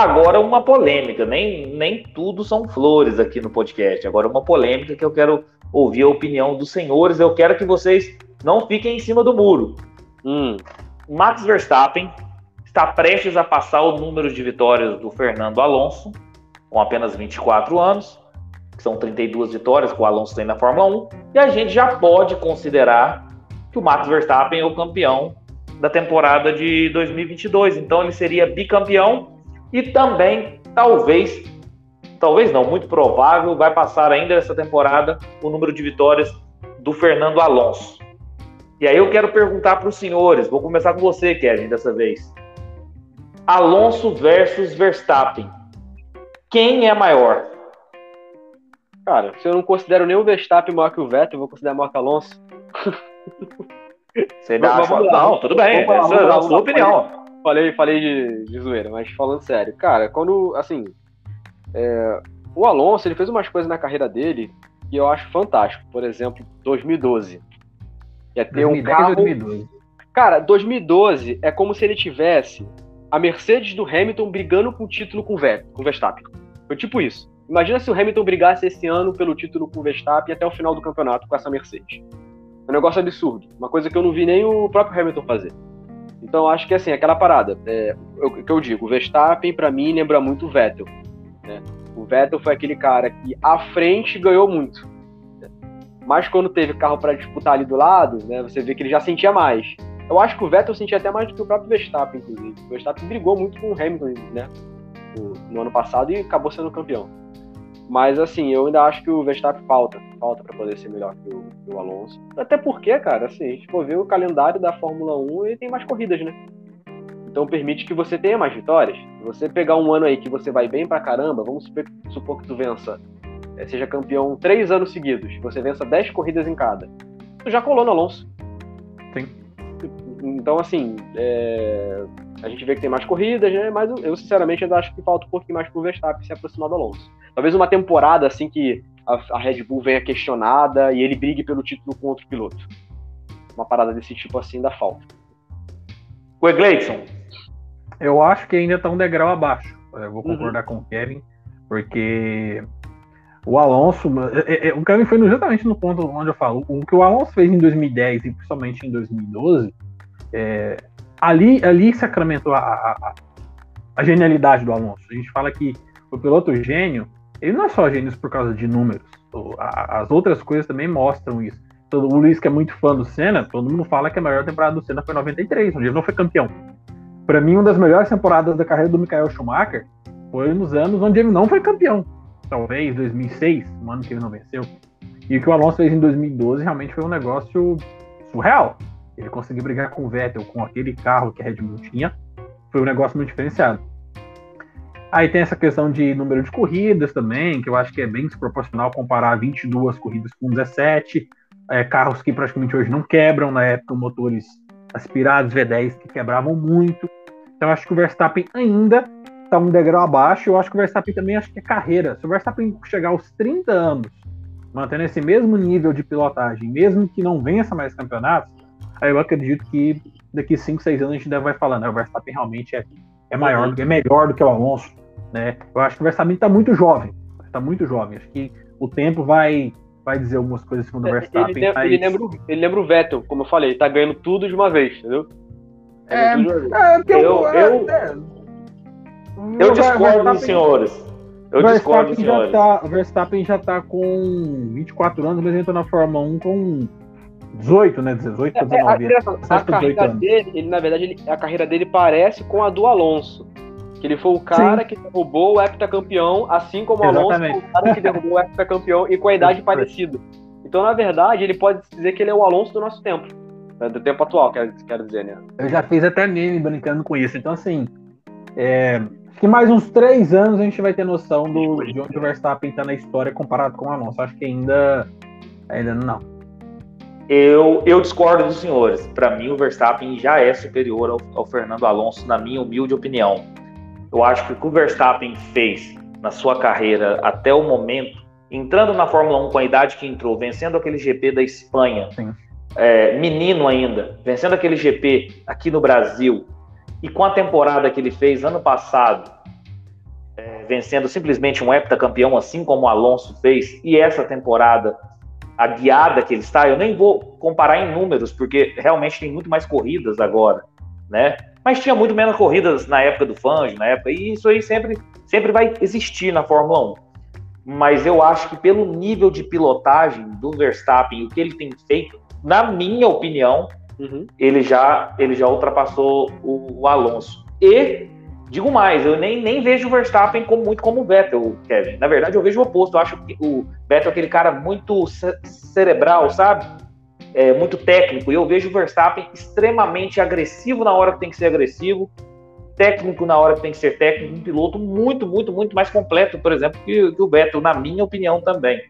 Agora, uma polêmica, nem, nem tudo são flores aqui no podcast. Agora, uma polêmica que eu quero ouvir a opinião dos senhores. Eu quero que vocês não fiquem em cima do muro. Hum. Max Verstappen está prestes a passar o número de vitórias do Fernando Alonso, com apenas 24 anos, que são 32 vitórias que o Alonso tem na Fórmula 1, e a gente já pode considerar que o Max Verstappen é o campeão da temporada de 2022. Então ele seria bicampeão e também, talvez, talvez não, muito provável, vai passar ainda essa temporada o número de vitórias do Fernando Alonso. E aí eu quero perguntar para os senhores, vou começar com você, Kevin, dessa vez. Alonso versus Verstappen. Quem é maior? Cara, se eu não considero nem o Verstappen maior que o Vettel, eu vou considerar maior que o Alonso. Você dá acha... Não, tudo bem, essa é a sua opinião. Falei, falei de, de zoeira, mas falando sério. Cara, quando, assim, é, o Alonso, ele fez umas coisas na carreira dele que eu acho fantástico. Por exemplo, 2012. Ia ter 2010 um carro... 2012. Cara, 2012 é como se ele tivesse a Mercedes do Hamilton brigando com o título com o Verstappen. Foi tipo isso. Imagina se o Hamilton brigasse esse ano pelo título com o Verstappen até o final do campeonato com essa Mercedes. É um negócio absurdo. Uma coisa que eu não vi nem o próprio Hamilton fazer. Então acho que assim, aquela parada, é, o que eu digo, o Verstappen para mim lembra muito o Vettel. Né? O Vettel foi aquele cara que à frente ganhou muito. Né? Mas quando teve carro para disputar ali do lado, né, você vê que ele já sentia mais. Eu acho que o Vettel sentia até mais do que o próprio Verstappen, inclusive. O Verstappen brigou muito com o Hamilton, né? No, no ano passado e acabou sendo campeão. Mas assim, eu ainda acho que o Verstappen falta, falta para poder ser melhor que o, que o, Alonso. Até porque, cara, assim, a gente for ver o calendário da Fórmula 1, ele tem mais corridas, né? Então permite que você tenha mais vitórias. Se você pegar um ano aí que você vai bem pra caramba, vamos supor que tu vença, eh, seja campeão três anos seguidos, você vença dez corridas em cada. Tu já colou no Alonso. Sim. Então, assim, é... a gente vê que tem mais corridas, né? Mas eu, sinceramente, ainda acho que falta um pouquinho mais pro Verstappen se aproximar do Alonso. Talvez uma temporada, assim, que a, a Red Bull venha questionada e ele brigue pelo título com outro piloto. Uma parada desse tipo assim ainda falta. O Egleison. Eu acho que ainda está um degrau abaixo. Eu vou concordar uhum. com o Kevin, porque o Alonso, é, é, o Kevin foi exatamente no ponto onde eu falo. O que o Alonso fez em 2010 e principalmente em 2012, é, ali, ali sacramentou a, a, a, genialidade do Alonso. A gente fala que o piloto gênio, ele não é só gênio por causa de números. As outras coisas também mostram isso. O Luiz, que é muito fã do Senna, todo mundo fala que a melhor temporada do Senna foi 93, onde ele não foi campeão. Para mim, uma das melhores temporadas da carreira do Michael Schumacher foi nos anos onde ele não foi campeão talvez 2006, um ano que ele não venceu. E o que o Alonso fez em 2012 realmente foi um negócio surreal. Ele conseguiu brigar com o Vettel com aquele carro que a Red Bull tinha. Foi um negócio muito diferenciado. Aí tem essa questão de número de corridas também, que eu acho que é bem desproporcional comparar 22 corridas com 17. É, carros que praticamente hoje não quebram, na época motores aspirados V10 que quebravam muito. Então acho que o Verstappen ainda tá um degrau abaixo. Eu acho que o Verstappen também acho que é carreira. Se o Verstappen chegar aos 30 anos, mantendo esse mesmo nível de pilotagem, mesmo que não vença mais campeonatos, aí eu acredito que daqui 5, 6 anos a gente deve vai falando, né? O Verstappen realmente é, é maior, uhum. é melhor do que o Alonso, né? Eu acho que o Verstappen está muito jovem, está muito jovem. Acho que o tempo vai vai dizer algumas coisas segundo o é, Verstappen. Ele, ele, lembra, ele lembra o Vettel, como eu falei, ele tá ganhando tudo de uma vez, entendeu? Tá é, é, eu, eu, eu, é, eu discordo dos senhores. Eu discordo dos senhores. Tá, o Verstappen já tá com 24 anos, mas entrou na Fórmula 1 com 18, né? 18 para 19 é, a, a, carreira dele, ele, na verdade, ele, a carreira dele parece com a do Alonso. Que ele foi o cara Sim. que derrubou o heptacampeão, assim como o Alonso foi o cara que derrubou o heptacampeão e com a idade parecida. Então, na verdade, ele pode dizer que ele é o Alonso do nosso tempo. Né, do tempo atual, quero, quero dizer, né? Eu já fiz até meme brincando com isso. Então, assim, é, que mais uns três anos a gente vai ter noção do, de onde o Verstappen está na história comparado com o Alonso. Acho que ainda, ainda não. Eu, eu discordo dos senhores. Para mim, o Verstappen já é superior ao, ao, Fernando Alonso, na minha humilde opinião. Eu acho que o que o Verstappen fez na sua carreira até o momento, entrando na Fórmula 1 com a idade que entrou, vencendo aquele GP da Espanha, é, menino ainda, vencendo aquele GP aqui no Brasil, e com a temporada que ele fez ano passado, vencendo simplesmente um heptacampeão, assim como o Alonso fez, e essa temporada, a guiada que ele está, eu nem vou comparar em números, porque realmente tem muito mais corridas agora, né? Mas tinha muito menos corridas na época do Fangio, na época, e isso aí sempre, sempre vai existir na Fórmula 1. Mas eu acho que pelo nível de pilotagem do Verstappen, o que ele tem feito, na minha opinião, uhum. ele, já, ele já ultrapassou o, o Alonso. E Digo mais, eu nem, nem vejo o Verstappen como, muito como o Vettel, Kevin. Na verdade, eu vejo o oposto. Eu acho que o Vettel é aquele cara muito cerebral, sabe? É, muito técnico. E eu vejo o Verstappen extremamente agressivo na hora que tem que ser agressivo, técnico na hora que tem que ser técnico, um piloto muito, muito, muito mais completo, por exemplo, que, que o Vettel, na minha opinião também.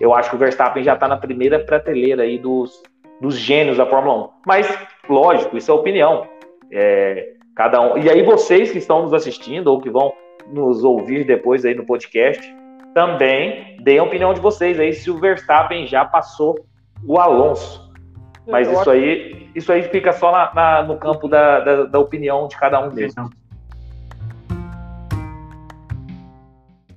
Eu acho que o Verstappen já está na primeira prateleira aí dos, dos gênios da Fórmula 1. Mas, lógico, isso é opinião. É, Cada um. E aí vocês que estão nos assistindo ou que vão nos ouvir depois aí no podcast, também deem a opinião de vocês aí se o Verstappen já passou o Alonso. Mas isso aí, isso aí fica só na, na, no campo da, da, da, opinião de cada um mesmo.